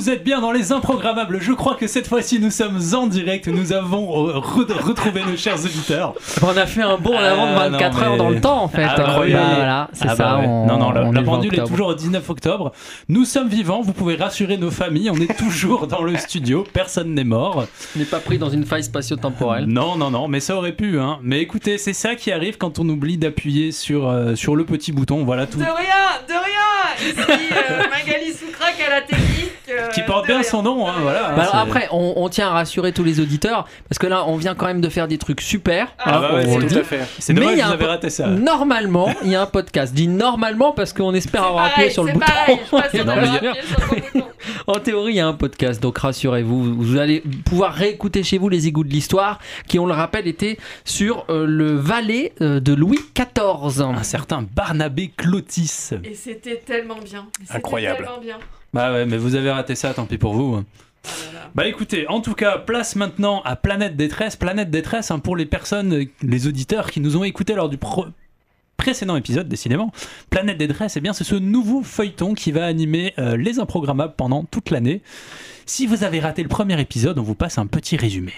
Vous êtes bien dans les improgrammables. Je crois que cette fois-ci nous sommes en direct. Nous avons euh, re- retrouvé nos chers auditeurs. On a fait un bond en avant de Ah, 24 non, heures dans le temps en fait. Incroyable. Bah, voilà, c'est Ah, ça. bah ouais. on- non, non, la, on la est le 20 pendule est toujours au 19 octobre. Nous sommes vivants. Vous pouvez rassurer nos familles. On est toujours dans le studio. Personne n'est mort. On n'est pas pris dans une faille spatio-temporelle. Non, non, non, mais ça aurait pu. Hein. Mais écoutez, c'est ça qui arrive quand on oublie d'appuyer sur, euh, sur le petit bouton. Voilà tout. De rien, de rien Ici, euh, Magali Soucrac à la technique. Qui porte bien son nom. Hein, voilà. Bah alors après, on, on tient à rassurer tous les auditeurs parce que là, on vient quand même de faire des trucs super. Ah hein, bah ouais, on c'est le tout dit. à fait. C'est dommage que vous avez raté ça. Normalement, il y a un podcast. Dis normalement parce qu'on espère avoir pareil, appuyé sur le bouton. je Non, mais. En théorie, il y a un podcast, donc rassurez-vous, vous allez pouvoir réécouter chez vous les égouts de l'histoire, qui, on le rappelle, étaient sur euh, le valet euh, de Louis XIV. Un certain Barnabé Clotis. Et c'était tellement bien. C'était Incroyable. tellement bien. Bah ouais, mais vous avez raté ça, tant pis pour vous. Bah écoutez, en tout cas, place maintenant à Planète Détresse. Planète Détresse, hein, pour les personnes, les auditeurs qui nous ont écoutés lors du précédent épisode, décidément. Planète Détresse, eh bien, c'est ce nouveau feuilleton qui va animer euh, les improgrammables pendant toute l'année. Si vous avez raté le premier épisode, on vous passe un petit résumé.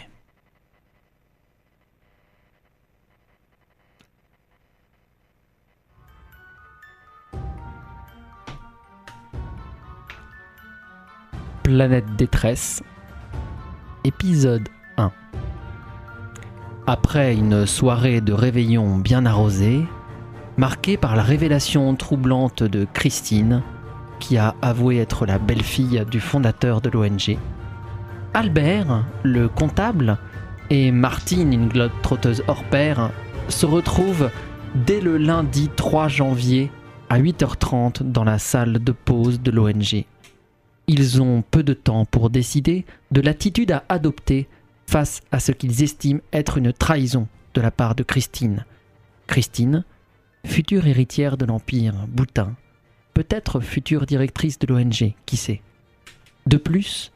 Planète détresse, épisode 1. Après une soirée de réveillon bien arrosée, marquée par la révélation troublante de Christine, qui a avoué être la belle-fille du fondateur de l'ONG, Albert, le comptable, et Martine, une glotte trotteuse hors pair, se retrouvent dès le lundi 3 janvier à 8h30 dans la salle de pause de l'ONG. Ils ont peu de temps pour décider de l'attitude à adopter face à ce qu'ils estiment être une trahison de la part de Christine. Christine, future héritière de l'Empire Boutin, peut-être future directrice de l'ONG, qui sait. De plus,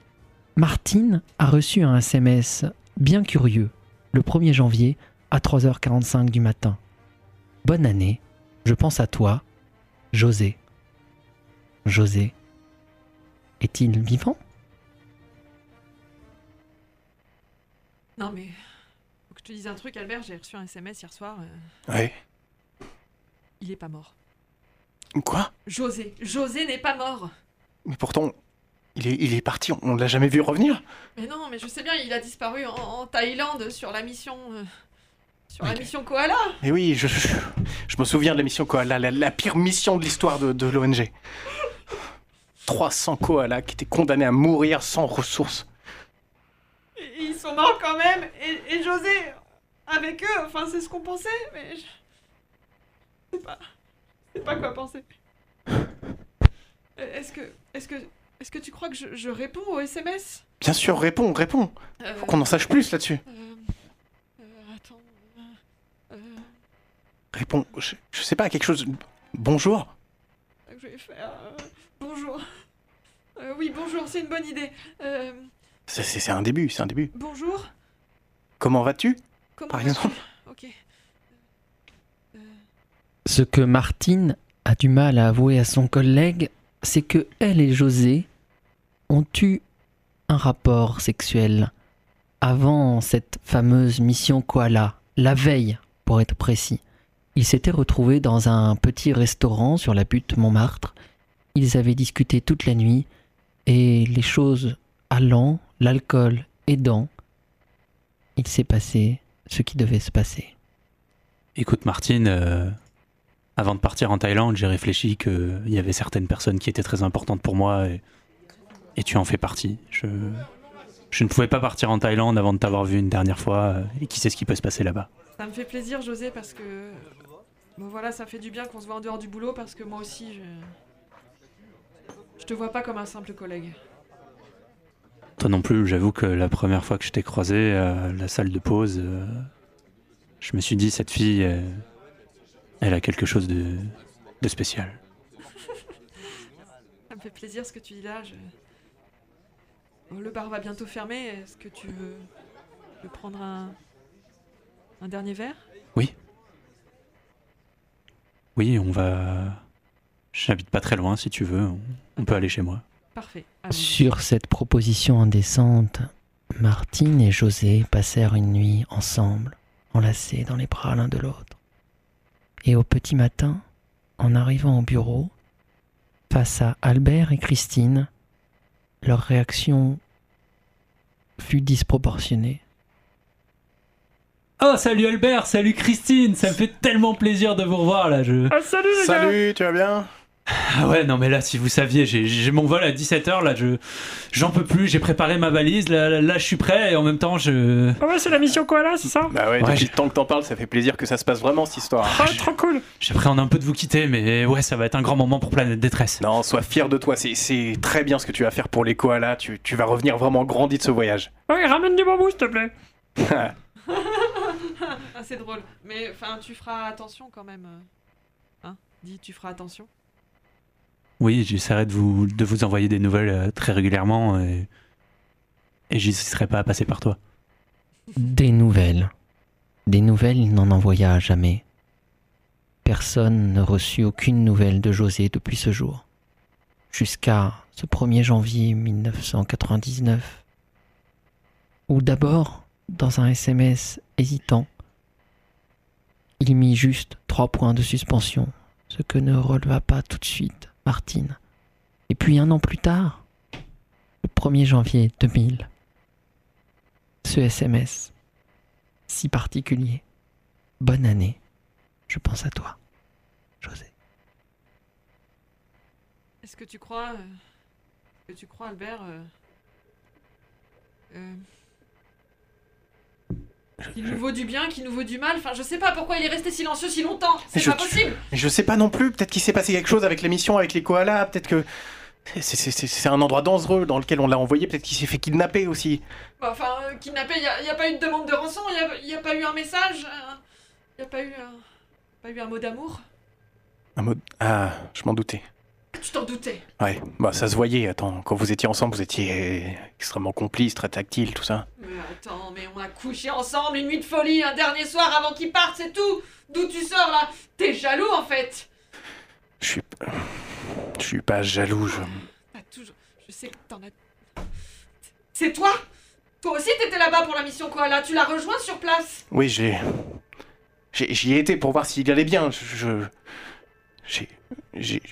Martine a reçu un SMS bien curieux le 1er janvier à 3h45 du matin. Bonne année, je pense à toi, José. José est-il vivant? Non mais, faut que je te dise un truc, Albert. J'ai reçu un SMS hier soir. euh, Ouais. il est pas mort. Quoi? José, José n'est pas mort. Mais pourtant, il est, il est parti, on, on l'a jamais vu revenir. Mais non, mais je sais bien, il a disparu en, en Thaïlande sur la mission, euh, sur la mission Koala. Mais oui, je, je, je me souviens de la mission Koala, la, la pire mission de l'histoire de, de l'ONG. 300 koalas qui étaient condamnés à mourir sans ressources. Et ils sont morts quand même. Et, et José, avec eux, enfin c'est ce qu'on pensait, mais je je sais pas, je sais pas quoi penser. Euh, Est-ce que, est-ce que, est-ce que tu crois que je, je réponds au SMS Bien sûr, réponds, réponds. Euh, Faut qu'on en sache plus là-dessus. euh, euh, attends. euh, Réponds, je, je sais pas, quelque chose. Bonjour. que je vais faire. euh, bonjour. Euh, oui, bonjour, c'est une bonne idée. Euh, C'est- un début, c'est un début. bonjour. Comment vas-tu? Comment Par vas-tu? Exemple. Ok. Ce que Martine a du mal à avouer à son collègue, c'est que elle et José ont eu un rapport sexuel avant cette fameuse mission Koala, la veille pour être précis. Ils s'étaient retrouvés dans un petit restaurant sur la butte Montmartre. Ils avaient discuté toute la nuit et les choses allant, l'alcool aidant, il s'est passé ce qui devait se passer. Écoute, Martine, euh, avant de partir en Thaïlande, j'ai réfléchi qu'il y avait certaines personnes qui étaient très importantes pour moi et, et tu en fais partie. Je, je ne pouvais pas partir en Thaïlande avant de t'avoir vu une dernière fois euh, et qui sait ce qui peut se passer là-bas. Ça me fait plaisir, José, parce que. Bon, voilà, ça fait du bien qu'on se voit en dehors du boulot, parce que moi aussi, je. Je te vois pas comme un simple collègue. Toi non plus, j'avoue que la première fois que je t'ai croisé à la salle de pause, euh, je me suis dit, cette fille, euh, elle a quelque chose de, de spécial. Ça me fait plaisir ce que tu dis là. Je... Bon, le bar va bientôt fermer. Est-ce que tu veux, veux prendre un... un dernier verre? Oui. Oui, on va. J'habite pas très loin si tu veux. On, peut aller chez moi. Parfait. Sur cette proposition indécente, Martine et José passèrent une nuit ensemble, enlacés dans les bras l'un de l'autre. Et au petit matin, en arrivant au bureau, face à Albert et Christine, leur réaction fut disproportionnée. Oh, salut Albert, salut Christine, ça me fait tellement plaisir de vous revoir là. Je... Ah, salut les gars Salut, tu vas bien? Ah ouais, non mais là, si vous saviez, j'ai- mon vol à 17h là, je j'en peux plus, j'ai préparé ma valise, là, là, là, je suis prêt et en même temps je... Ah ouais, c'est la mission Koala, c'est ça? Bah ouais, Ouais, depuis j'ai- le temps que t'en parles, ça fait plaisir que ça se passe vraiment cette histoire. Ah, trop cool J'appréhende un peu de vous quitter, mais ouais, ça va être un grand moment pour Planète Détresse. Non, sois fier de toi, c'est- c'est très bien ce que tu vas faire pour les koalas, tu, tu vas revenir vraiment grandi de ce voyage. Ouais, ramène du bambou, s'il te plaît Ah, c'est drôle. Mais enfin, tu feras attention quand même. euh. Hein? Dis, tu feras attention. Oui, j'essaierai de vous, de vous envoyer des nouvelles euh, très régulièrement et, et j'hésiterai pas à passer par toi. Des nouvelles. Des nouvelles, il n'en envoya jamais. Personne ne reçut aucune nouvelle de José depuis ce jour. Jusqu'à ce 1er janvier 1999. Où d'abord, dans un SMS hésitant, il mit juste trois points de suspension, ce que ne releva pas tout de suite Martine. Et puis un an plus tard, le 1er janvier 2000, ce SMS si particulier. Bonne année. Je pense à toi, José. Est-ce que tu crois. euh, que tu crois, Albert. euh, euh, Qu'il nous vaut du bien, qu'il nous vaut du mal. Enfin, je sais pas pourquoi il est resté silencieux si longtemps. C'est je- pas possible. Mais Je sais pas non plus, peut-être qu'il s'est passé quelque chose avec l'émission, avec les koalas, peut-être que c'est- un endroit dangereux dans lequel on l'a envoyé, peut-être qu'il s'est fait kidnapper aussi. Bah, Enfin, euh, kidnappé, il y, a pas eu de demande de rançon, il y a, pas eu un message, il y a pas eu un, pas eu un mot d'amour. Un mode... Ah, je m'en doutais. Tu t'en doutais. Ouais, bah ça se voyait, attends, quand vous étiez ensemble, vous étiez extrêmement complices, très tactiles, tout ça. Mais attends, mais on a couché ensemble une nuit de folie, un dernier soir avant qu'il parte, c'est tout. D'où tu sors là? T'es jaloux en fait. Je suis... Je suis pas jaloux, je... T'as toujours, je sais que t'en as. C'est toi? Toi aussi t'étais là-bas pour la mission Koala, tu l'as rejoint sur place? Oui, j'ai... J'y ai été pour voir s'il allait bien, je- J'ai... J'ai...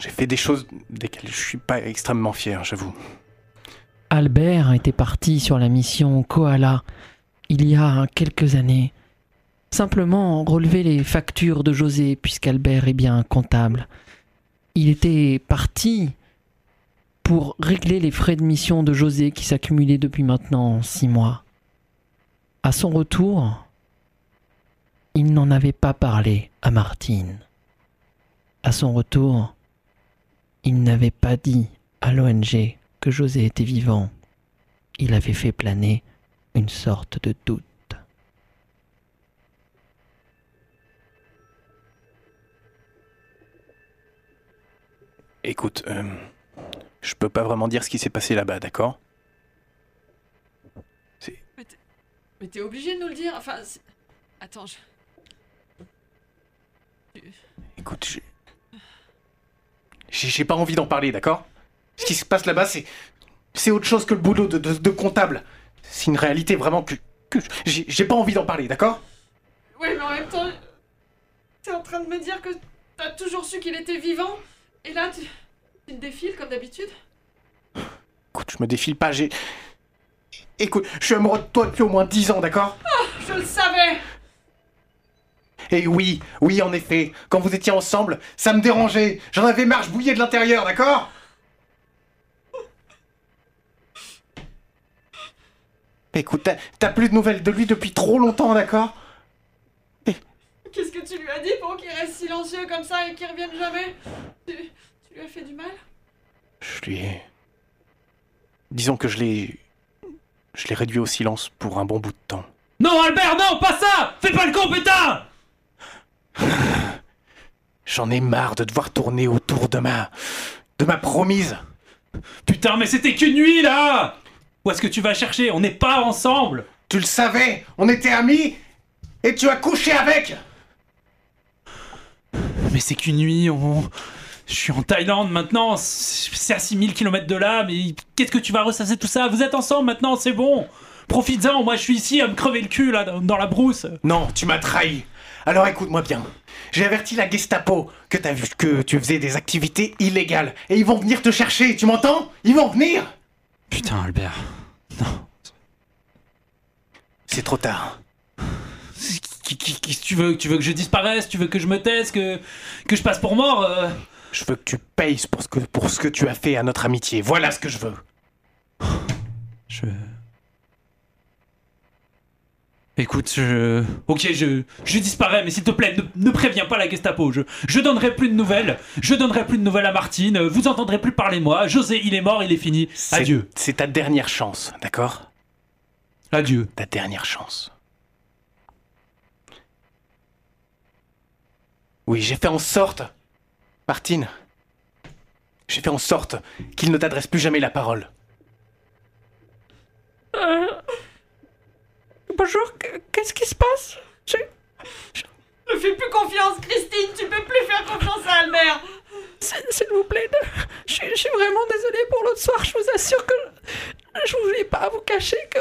J'ai fait des choses desquelles je suis pas extrêmement fier, j'avoue. Albert était parti sur la mission Koala il y a quelques années. Simplement relever les factures de José, puisqu'Albert est bien comptable. Il était parti pour régler les frais de mission de José qui s'accumulaient depuis maintenant six mois. À son retour, il n'en avait pas parlé à Martine. À son retour, il n'avait pas dit à l'ONG que José était vivant. Il avait fait planer une sorte de doute. Écoute, euh, je peux pas vraiment dire ce qui s'est passé là-bas, d'accord? Mais t'es obligé de nous le dire. Enfin, attends, je. Écoute, j'ai... J'ai pas envie d'en parler, d'accord? Ce qui se passe là-bas, c'est... C'est autre chose que le boulot de, de- de comptable. C'est une réalité vraiment que... que j'ai pas envie d'en parler, d'accord? Oui, mais en même temps, t'es en train de me dire que t'as toujours su qu'il était vivant, et là, tu, tu te défiles comme d'habitude? Écoute, je me défile pas, j'ai... Écoute, je suis amoureux de toi depuis au moins 10 ans, d'accord? Je le savais. Et oui, oui, en effet, quand vous étiez ensemble, ça me dérangeait. J'en avais marre, je bouillais de l'intérieur, d'accord? Écoute, t'as- t'as plus de nouvelles de lui depuis trop longtemps, d'accord? Qu'est-ce que tu lui as dit pour qu'il reste silencieux comme ça et qu'il revienne jamais? Tu, tu lui as fait du mal? Je lui ai... Disons que je l'ai... Je l'ai réduit au silence pour un bon bout de temps. Non, Albert, non, pas ça! Fais pas le con, putain J'en ai marre de devoir tourner autour de ma... de ma promise. Putain, mais c'était qu'une nuit, là Où est-ce que tu vas chercher? On n'est pas ensemble Tu le savais, on était amis, et tu as couché avec Mais c'est qu'une nuit, on... Je suis en Thaïlande maintenant, c'est à 6000 km de là, mais qu'est-ce que tu vas ressasser tout ça? Vous êtes ensemble maintenant, c'est bon Profites-en, moi je suis ici à me crever le cul là, dans dans la brousse. Non, tu m'as trahi. Alors écoute-moi bien. J'ai averti la Gestapo que, t'as vu, que tu faisais des activités illégales. Et ils vont venir te chercher, tu m'entends? Ils vont venir Putain, Albert. C'est trop tard. Qui, qui- qui- tu, veux, tu veux que je disparaisse? Tu veux que je me taise? Que, que je passe pour mort? Euh Je veux que tu payes pour ce que, pour ce que tu as fait à notre amitié. Voilà ce que je veux. Je. Écoute, je. Ok, je, je disparais, mais s'il te plaît, ne, ne préviens pas la Gestapo. Je, je donnerai plus de nouvelles. Je donnerai plus de nouvelles à Martine. Vous entendrez plus parler de moi. José, il est mort, il est fini. C'est- Adieu. C'est ta dernière chance, d'accord? Adieu. Ta dernière chance. Oui, j'ai fait en sorte, Martine, j'ai fait en sorte qu'il ne t'adresse plus jamais la parole. Bonjour, qu- qu'est-ce qui se passe? J'ai- Ne fais plus confiance, Christine, tu peux plus faire confiance à Albert. S'il vous plaît, ne- je suis- je suis vraiment désolée pour l'autre soir. Je vous assure que je, je voulais pas vous cacher que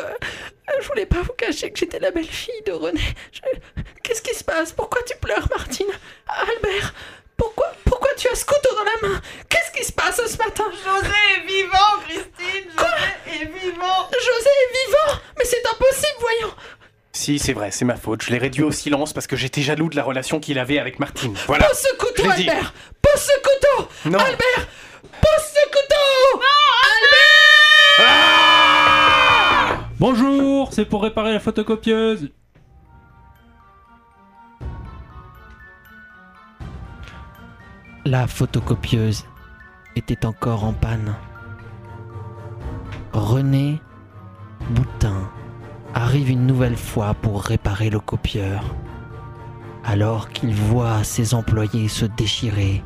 je voulais pas vous cacher que j'étais la belle-fille de René. Je- Qu'est-ce qui se passe? Pourquoi tu pleures, Martine? Albert, pourquoi tu as ce couteau dans la main? Qu'est-ce qui se passe ce matin? José est vivant, Christine. José est vivant. José est vivant? Mais c'est impossible, voyons. Si, c'est vrai, c'est ma faute. Je l'ai réduit au silence parce que j'étais jaloux de la relation qu'il avait avec Martine. Voilà. Pose ce couteau. Albert Pose ce couteau Non. Albert Pose ce couteau Bonjour, c'est pour réparer la photocopieuse. La photocopieuse était encore en panne. René Boutin arrive une nouvelle fois pour réparer le copieur. Alors qu'il voit ses employés se déchirer,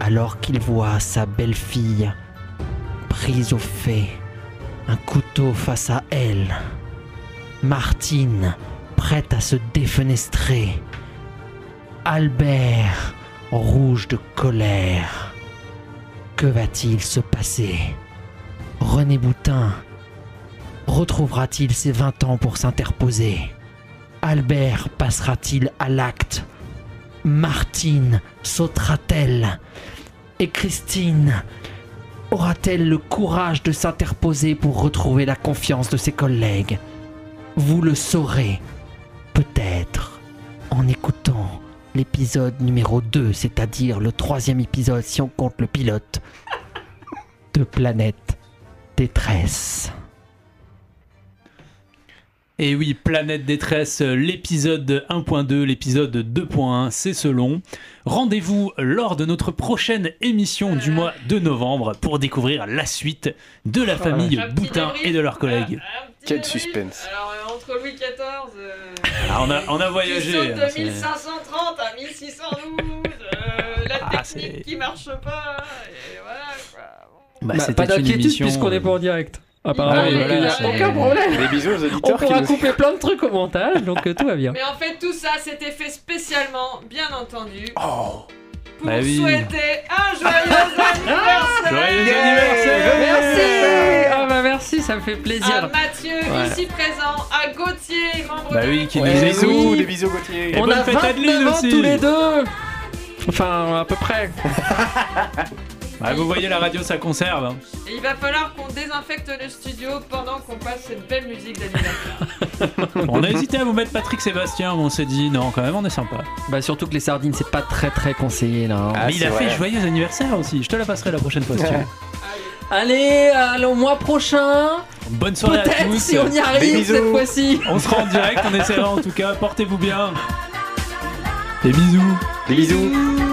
alors qu'il voit sa belle-fille prise au fait, un couteau face à elle, Martine prête à se défenestrer, Albert rouge de colère. Que va-t-il se passer? René Boutin retrouvera-t-il ses 20 ans pour s'interposer? Albert passera-t-il à l'acte? Martine sautera-t-elle? Et Christine aura-t-elle le courage de s'interposer pour retrouver la confiance de ses collègues? Vous le saurez, peut-être, en écoutant l'épisode numéro 2, c'est-à-dire le troisième épisode si on compte le pilote de Planète Détresse. Et oui, Planète Détresse, l'épisode 1.2, l'épisode 2.1, c'est selon. Rendez-vous lors de notre prochaine émission du mois de novembre pour découvrir la suite de la famille Boutin et de leurs collègues. Quel suspense. Alors, euh, entre Louis XIV, euh, Ah, on, a, on a qui voyagé. saute hein, de c'est- 1530 à 1612, euh, la Ah, technique qui marche pas, et voilà quoi. Bah, Bah, pas d'inquiétude émission, puisqu'on n'est pas euh, en direct. Ah Apparemment, il voilà, n'y a aucun problème. Des bisous aux On auditeurs qui pourra nous couper plein de trucs au montage, donc euh, tout va bien. Mais en fait, tout ça, c'était fait spécialement, bien entendu, Oh pour Bah oui. souhaiter un joyeux anniversaire Joyeux anniversaire Merci Ah bah merci, ça me fait à plaisir. Mathieu, Ouais. ici présent, à Gauthier, membre Bah de oui, qui Ouais, nous Des écoute. bisous, oui. des bisous Gauthier. Et On bonne a fête à Adeline 29 ans aussi. tous les deux Enfin, à peu près. Bah, vous voyez, la radio, ça conserve. hein. Et il va falloir qu'on désinfecte le studio pendant qu'on passe cette belle musique d'anniversaire. On a hésité à vous mettre Patrick Sébastien, mais on s'est dit non, quand même, on est sympa. Bah surtout que les sardines, c'est pas très très conseillé là. hein. Ah, mais il c'est a fait vrai. joyeux anniversaire aussi. Je te la passerai la prochaine fois si tu veux. Allez, allez, au mois prochain Bonne soirée à Peut-être tous. si on y arrive bisous. cette fois-ci On sera en direct, on essaiera en tout cas. Portez-vous bien. Des bisous. Des bisous.